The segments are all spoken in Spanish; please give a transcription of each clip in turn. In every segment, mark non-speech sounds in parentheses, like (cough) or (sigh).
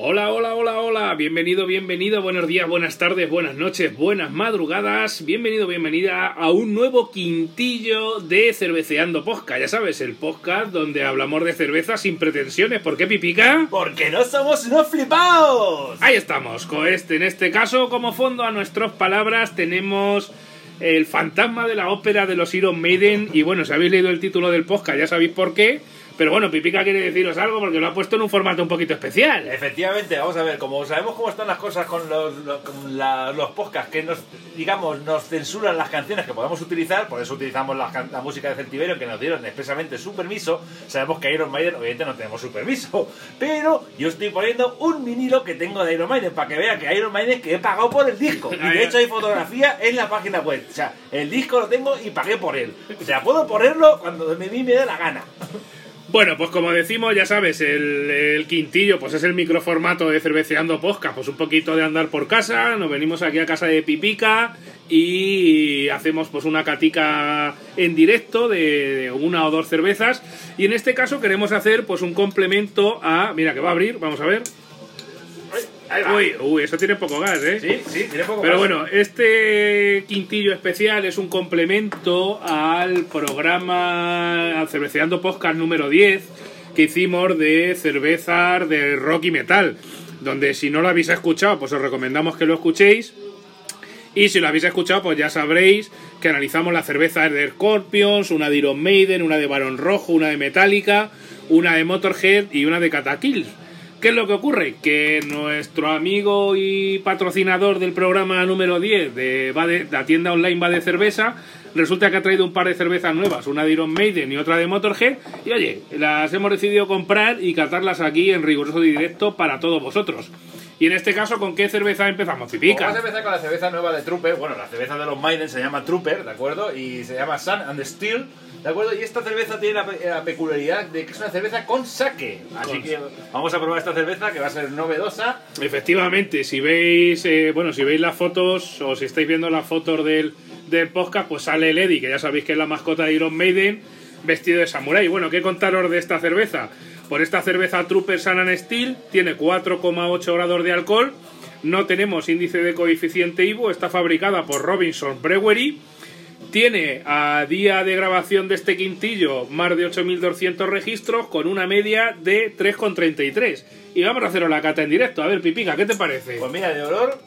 Hola, hola, hola, hola, bienvenido, bienvenido, buenos días, buenas tardes, buenas noches, buenas madrugadas, bienvenido, bienvenida a un nuevo quintillo de Cerveceando Podcast, ya sabes, el podcast donde hablamos de cerveza sin pretensiones, ¿por qué pipica? Porque no somos unos flipaos. Ahí estamos, con este, en este caso, como fondo a nuestras palabras tenemos el fantasma de la ópera de los Iron Maiden. Y bueno, si habéis leído el título del podcast ya sabéis por qué. Pero bueno, Pipica quiere deciros algo porque lo ha puesto en un formato un poquito especial. Efectivamente, vamos a ver, como sabemos cómo están las cosas con los, los, con la- los podcasts que nos, digamos, nos censuran las canciones que podemos utilizar, por eso utilizamos la, la música de Celtiberio que nos dieron expresamente su permiso. Sabemos que Iron Maiden, obviamente, no tenemos su permiso, pero yo estoy poniendo un vinilo que tengo de Iron Maiden para que vea que Iron Maiden que he pagado por el disco. Y de hecho hay fotografía en la página web. O sea, el disco lo tengo y pagué por él. O sea, puedo ponerlo cuando me, me dé la gana. Bueno, pues como decimos, ya sabes, el, quintillo pues es el microformato de Cerveceando Podcast, pues un poquito de andar por casa, nos venimos aquí a casa de Pipica y hacemos pues una catica en directo de una o dos cervezas y en este caso queremos hacer pues un complemento a... Mira, que va a abrir, vamos a ver. Uy, uy, eso tiene poco gas, ¿eh? Sí, sí, tiene poco Pero más. bueno, este quintillo especial es un complemento al programa, al Cerveceando Podcast número 10 que hicimos de cervezas de rock y metal, donde si no lo habéis escuchado, pues os recomendamos que lo escuchéis. Y si lo habéis escuchado, pues ya sabréis que analizamos las cervezas de Scorpions, una de Iron Maiden, una de Barón Rojo, una de Metallica, una de Motorhead y una de Catakill. ¿Qué es lo que ocurre? Que nuestro amigo y patrocinador del programa número 10 de, Va de la tienda online Va de Cerveza resulta que ha traído un par de cervezas nuevas, una de Iron Maiden y otra de Motorhead. Y oye, las hemos decidido comprar y catarlas aquí en riguroso directo para todos vosotros. Y en este caso, ¿con qué cerveza empezamos, Pipica? Vamos a empezar con la cerveza nueva de Trooper. Bueno, la cerveza de los Maiden se llama Trooper, ¿de acuerdo? Y se llama Sun and Steel, ¿de acuerdo? Y esta cerveza tiene la, pe- la peculiaridad de que es una cerveza con sake. Así Con- que vamos a probar esta cerveza que va a ser novedosa. Efectivamente, si veis, eh, bueno, si veis las fotos o si estáis viendo las fotos del, del podcast, pues sale el Eddie, que ya sabéis que es la mascota de Iron Maiden, vestido de samurái. Bueno, ¿qué contaros de esta cerveza? Por esta cerveza Trooper Sun and Steel tiene 4,8 grados de alcohol, no tenemos índice de coeficiente IBU, está fabricada por Robinson Brewery. Tiene a día de grabación de este quintillo más de 8.200 registros con una media de 3,33. Y vamos a haceros la cata en directo. A ver, Pipica, ¿qué te parece? Pues mira, de olor,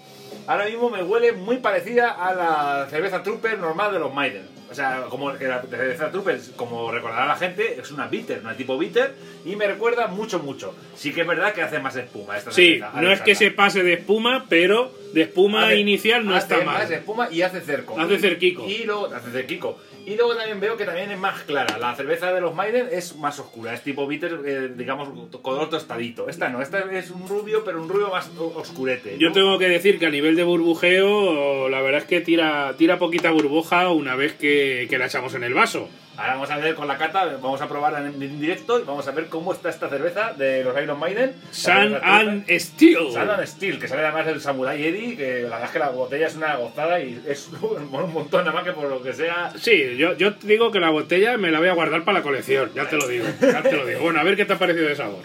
ahora mismo me huele muy parecida a la cerveza Trooper normal de los Maiden. O sea, como que la cerveza Trooper, como recordará la gente, es una bitter, una tipo bitter, y me recuerda mucho, mucho. Sí que es verdad que hace más espuma esta Sí, cerveza. no es que se pase de espuma, pero de espuma Hace- inicial no hace está más mal. espuma y hace cerco. Hace cerquico. Y luego hace cerquico. Y luego también veo que también es más clara. La cerveza de los Maiden es más oscura, es tipo bitter, eh, digamos, color tostadito. Esta no, esta es un rubio, pero un rubio más oscurete. Yo tengo que decir que a nivel de burbujeo, la verdad es que tira, tira poquita burbuja una vez que, que la echamos en el vaso. Ahora vamos a ver con la cata, vamos a probarla en, directo y vamos a ver cómo está esta cerveza de los Iron Maiden. Sun and Steel. Sun and Steel, que sale además del Samurai Eddie, que la verdad es que la botella es una gozada y es (laughs) un montón nada más que por lo que sea Sí, yo, yo digo que la botella me la voy a guardar para la colección, ya te lo digo, ya te lo digo. Bueno, a ver qué te ha parecido de sabor.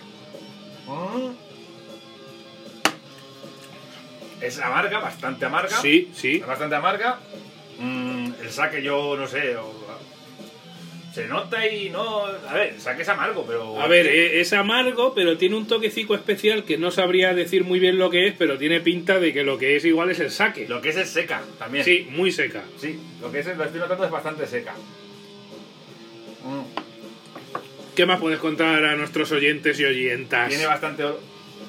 Mm. Es amarga, bastante amarga. Sí, sí. Es bastante amarga. Mm, el saque yo no sé. O- se nota y no. A ver, el saque es amargo, pero. A ver, eh, es amargo, pero tiene un toquecico especial que no sabría decir muy bien lo que es, pero tiene pinta de que lo que es igual es el saque. Lo que es es seca también. Sí, muy seca. Sí, lo que es, lo estoy notando es bastante seca. Mm. ¿Qué más puedes contar a nuestros oyentes y oyentas? Tiene bastante.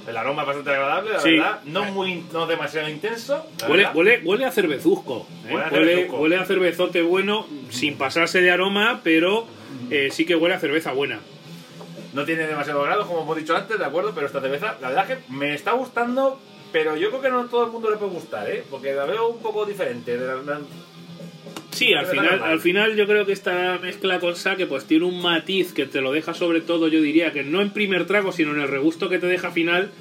El aroma es bastante agradable, la Sí. verdad. No muy, no demasiado intenso. Huele, huele, huele a cervezuzco. ¿eh? Huele a Huele, cervezuzco. huele a cervezote bueno, sin pasarse de aroma, pero eh, sí que huele a cerveza buena. No tiene demasiado grado, como hemos dicho antes, de acuerdo, pero esta cerveza, la verdad que me está gustando, pero yo creo que no a todo el mundo le puede gustar, ¿eh? Porque la veo un poco diferente. de la- la- Sí, al final, al final yo creo que esta mezcla con sake pues tiene un matiz que te lo deja sobre todo, yo diría que no en primer trago, sino en el regusto que te deja final,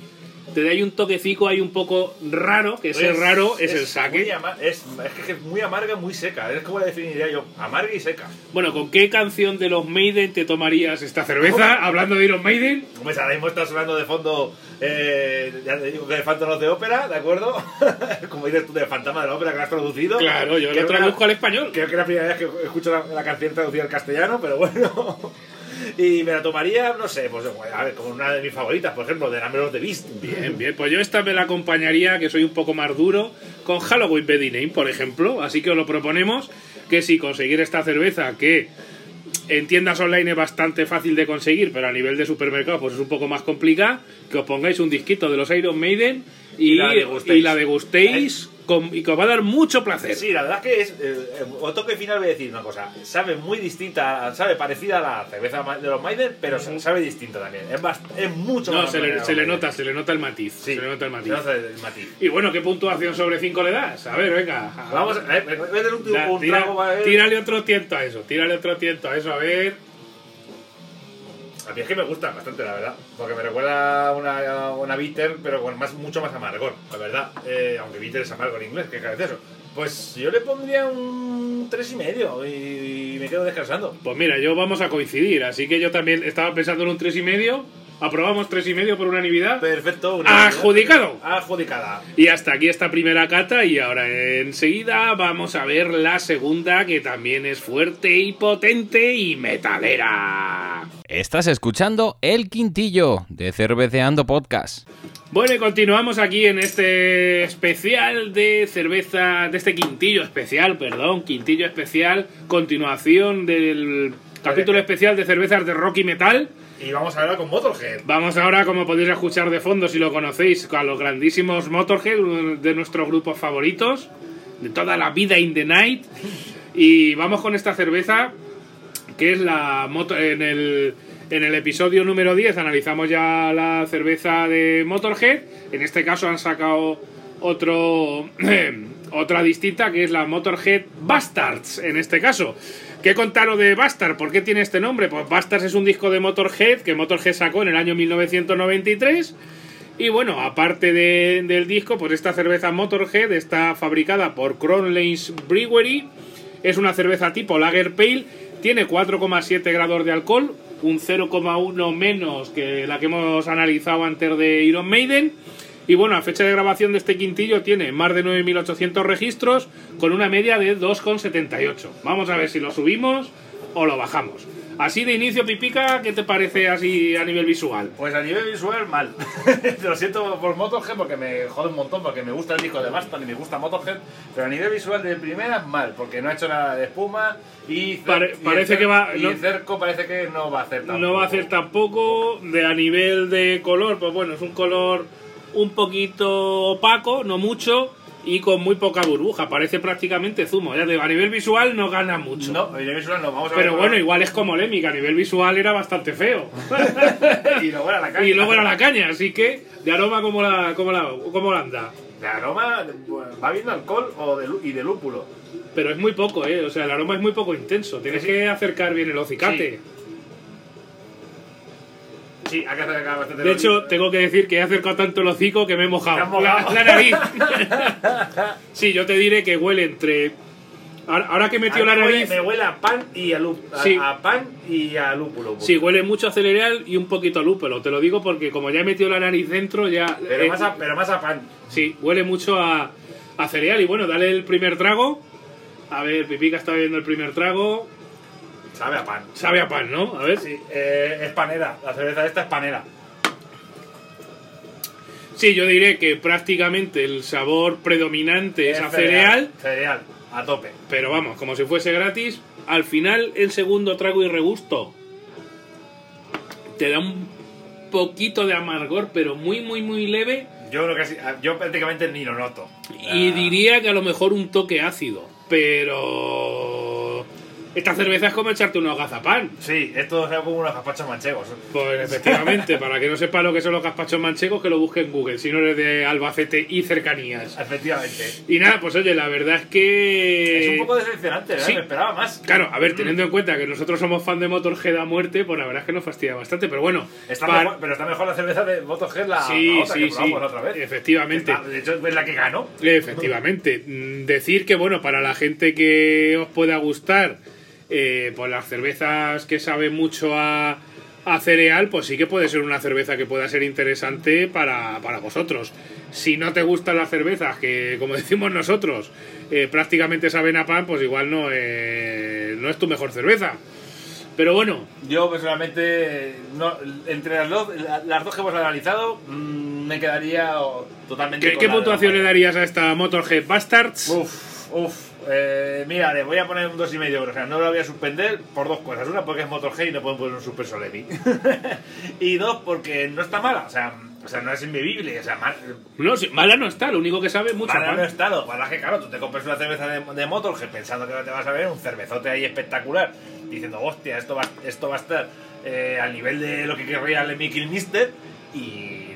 te da ahí un toquecico ahí un poco raro, que ese raro es, el saque. ama- es, es que es muy amarga, muy seca. Es como la definiría yo. Amarga y seca. Bueno, ¿con qué canción de los Maiden te tomarías esta cerveza? Hablando de Iron Maiden. Pues ahora mismo está sonando de fondo, eh, ya te digo que de Fantasmas de Ópera, ¿de acuerdo? (laughs) como dices tú, de Fantasma de la Ópera que has traducido. Claro, yo lo traduzco era- al español. Creo que es la primera vez que escucho la, la canción traducida al castellano, pero bueno. (laughs) (laughs) y me la tomaría, no sé, pues a ver, como una de mis favoritas, por ejemplo, de Number of the Beast. Bien, bien, pues yo esta me la acompañaría, que soy un poco más duro, con Halloween Bedy Name, por ejemplo. Así que os lo proponemos que si conseguir esta cerveza, que en tiendas online es bastante fácil de conseguir, pero a nivel de supermercado pues es un poco más complicada, que os pongáis un disquito de los Iron Maiden y, Y la degustéis. y la degustéis con- y que os va a dar mucho placer. Sí, la verdad es que es. Eh, eh, o toque final voy a decir una cosa. Sabe muy distinta, sabe parecida a la cerveza de los Maiden, pero sa- sabe distinta también. Es, bast- es mucho No, más. se le, se le nota, se le nota el matiz. Sí, se le nota el matiz. se nota el matiz. Y bueno, ¿qué puntuación sobre 5 le das? A ver, venga. Vamos, a ver, voy a tener un, Da- un tira- trago. ver. tírale otro tiento a eso, tírale otro tiento a eso, a ver. A mí es que me gusta bastante, la verdad. Porque me recuerda a una, una bitter, pero con más, mucho más amargor, la verdad. Eh, aunque bitter es amargo en inglés, que es eso. Pues yo le pondría un tres y medio y me quedo descansando. Pues mira, yo vamos a coincidir, así que yo también estaba pensando en un 3,5. y medio. Aprobamos 3,5 y medio por unanimidad. Perfecto. una- Adjudicado. Adjudicada. Y hasta aquí esta primera cata y ahora enseguida vamos a ver la segunda que también es fuerte y potente y metalera. Estás escuchando El Quintillo de Cerveceando Podcast. Bueno, y continuamos aquí en este especial de cerveza, de este quintillo especial, perdón, quintillo especial, continuación del capítulo especial de cervezas de rock y metal. Y vamos a hablar con Motorhead. Vamos ahora, como podéis escuchar de fondo, si lo conocéis, a los grandísimos Motorhead, uno de nuestros grupos favoritos, de toda la vida in the night. Y vamos con esta cerveza, que es la moto en el, en el episodio número 10 analizamos ya la cerveza de Motorhead. En este caso han sacado otro (clears throat) otra distinta que es la Motorhead Bastards en este caso. ¿Qué contaros de Bastard? ¿Por qué tiene este nombre? Pues Bastards es un disco de Motorhead que Motorhead sacó en el año 1993. Y bueno, aparte de- del disco, pues esta cerveza Motorhead está fabricada por Crown Lanes Brewery. Es una cerveza tipo Lager Pale. Tiene 4,7 grados de alcohol, un 0,1 menos que la que hemos analizado antes de Iron Maiden. Y bueno, a fecha de grabación de este quintillo tiene más de 9.800 registros con una media de 2,78. Vamos a ver si lo subimos o lo bajamos. Así de inicio, Pipica, ¿qué te parece así a nivel visual? Pues a nivel visual, mal. (laughs) Lo siento por Motorhead porque me jode un montón, porque me gusta el disco de Bastard y me gusta Motorhead, pero a nivel visual de primera, mal, porque no ha hecho nada de espuma y, Pare- y parece el que va- Y no- el cerco parece que no va a hacer tampoco. No va a hacer tampoco de a nivel de color, pues bueno, es un color un poquito opaco, no mucho, y con muy poca burbuja, parece prácticamente zumo. Ya te digo, a nivel visual no gana mucho. No, a nivel visual no, vamos a ver. Pero bueno, igual es como Lemmy, que a nivel visual era bastante feo. (laughs) y luego era la caña. y luego era la caña, así que de aroma, ¿cómo la, cómo la, cómo la anda? De aroma, va viendo alcohol o de, y de lúpulo. Pero es muy poco, ¿eh? O sea, el aroma es muy poco intenso. Tienes Sí. que acercar bien el hocicate. Sí, bastante. De hecho, tengo que decir que he acercado tanto el hocico que me he mojado. Te has mojado. La, la nariz. (laughs) sí, yo te diré que huele entre. Ahora, ahora que he metido la huele- nariz. Me huele a pan y a lúpulo. Sí. A, pan y a lúpulo. Sí, huele mucho a cereal y un poquito a lúpulo. Te lo digo porque como ya he metido la nariz dentro, ya. Pero, eh, más a, pero más a pan. Sí, huele mucho a, a cereal. Y bueno, dale el primer trago. A ver, Pipica está bebiendo el primer trago. Sabe a pan. Sabe a pan, ¿no? A ver. Sí, eh, es panera. La cerveza esta es panera. Sí, yo diré que prácticamente el sabor predominante es, a cereal. Cereal, a tope. Pero vamos, como si fuese gratis, al final el segundo trago y regusto te da un poquito de amargor, pero muy, muy, muy leve. Yo creo que sí, yo prácticamente ni lo noto. Y Ah, diría que a lo mejor un toque ácido, pero esta cerveza es como echarte unos gazapán. Sí, esto es como unos gazpachos manchegos. Pues efectivamente, (laughs) para que no sepa lo que son los gazpachos manchegos, que lo busque en Google, si no eres de Albacete y cercanías. Efectivamente. Y nada, pues oye, la verdad es que... Es un poco decepcionante, ¿verdad? sí. Me esperaba más. Claro, a ver, teniendo en cuenta que nosotros somos fan de Motorhead a muerte, pues la verdad es que nos fastidia bastante, pero bueno. Está para- mejor- pero está mejor la cerveza de Motorhead, la, Sí, la otra sí, que sí. la otra vez. Efectivamente. Está- de hecho, es la que ganó. Efectivamente. Mm, Decir que, bueno, para la gente que os pueda gustar, eh, pues las cervezas que saben mucho a, a cereal, pues sí que puede ser una cerveza que pueda ser interesante para, para vosotros. Si no te gustan las cervezas, que como (laughs) decimos nosotros, eh, prácticamente saben a pan, pues igual no, es- no es tu mejor cerveza. Pero bueno, Yo personalmente, no, entre las dos, la- las dos que hemos analizado, mm, me quedaría totalmente. ¿qué, con qué la de puntuación le darías a esta Motorhead Bastards? Uf, uf. Eh, mira, le voy a poner un 2,5, o sea, no la voy a suspender por dos cosas. Una, porque es Motorhead y no pueden poner un Super Solevi. (laughs) y dos, porque no está mala, o sea, o sea no es inbebible, o sea, mal, No, sí, mala no está, lo único que sabe es mucho Mala no he estado. Para que, claro, tú te compras una cerveza de, de Motorhead pensando que te vas a ver un cervezote ahí espectacular, diciendo, hostia, esto va, esto va a estar eh, al nivel de lo que querría el Mickey Mister, y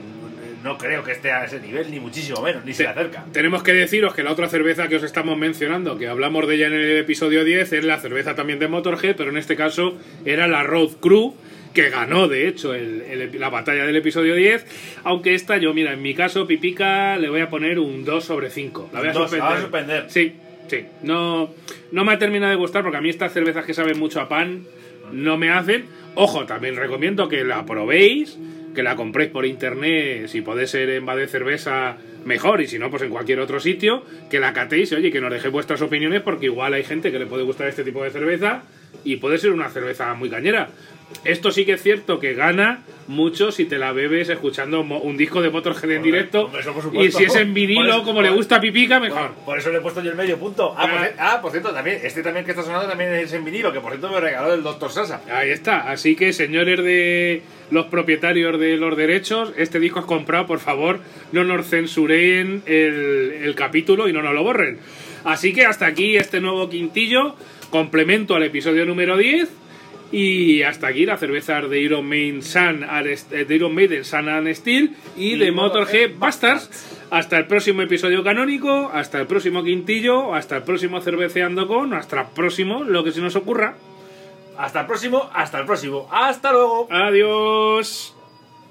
no creo que esté a ese nivel, ni muchísimo menos, ni se le acerca. Tenemos que deciros que la otra cerveza que os estamos mencionando, que hablamos de ella en el episodio 10, es la cerveza también de Motorhead, pero en este caso era la Road Crew, que ganó de hecho el- el- la batalla del episodio 10. Aunque esta, yo, mira, en mi caso, Pipica, le voy a poner un 2 sobre 5. La voy a Dos, la suspender. vas a suspender. Sí, sí. No, no me ha terminado de gustar porque a mí estas cervezas que saben mucho a pan no me hacen. Ojo, también recomiendo que la probéis, que la compréis por internet, si podéis ser en Bade Cerveza mejor y si no, pues en cualquier otro sitio, que la catéis, oye, que nos dejéis vuestras opiniones porque igual hay gente que le puede gustar este tipo de cerveza y puede ser una cerveza muy cañera. Esto sí que es cierto que gana mucho si te la bebes escuchando un disco de Motorhead en directo hombre, por y si es en Por vinilo eso- como le por- gusta a Pipica, mejor. Por eso le he puesto yo el medio punto. Ah, por, Ah. ci- ah, por cierto, también, este también que está sonando también es en vinilo, que por cierto me regaló el Dr. Sasa. Ahí está. Así que, señores de los propietarios de los derechos, este disco es comprado, por favor, no nos censuren el, el capítulo y no nos lo borren. Así que hasta aquí este nuevo quintillo, complemento al episodio número 10. Y hasta aquí las cervezas de Iron Maiden Sun eh, de Iron Maiden Sun and Steel y, Y de Motorhead Motorhead Bastards. Hasta el próximo episodio canónico, hasta el próximo quintillo, hasta el próximo cerveceando con, hasta el próximo, lo que se nos ocurra. Hasta el próximo, hasta el próximo. Hasta luego. Adiós.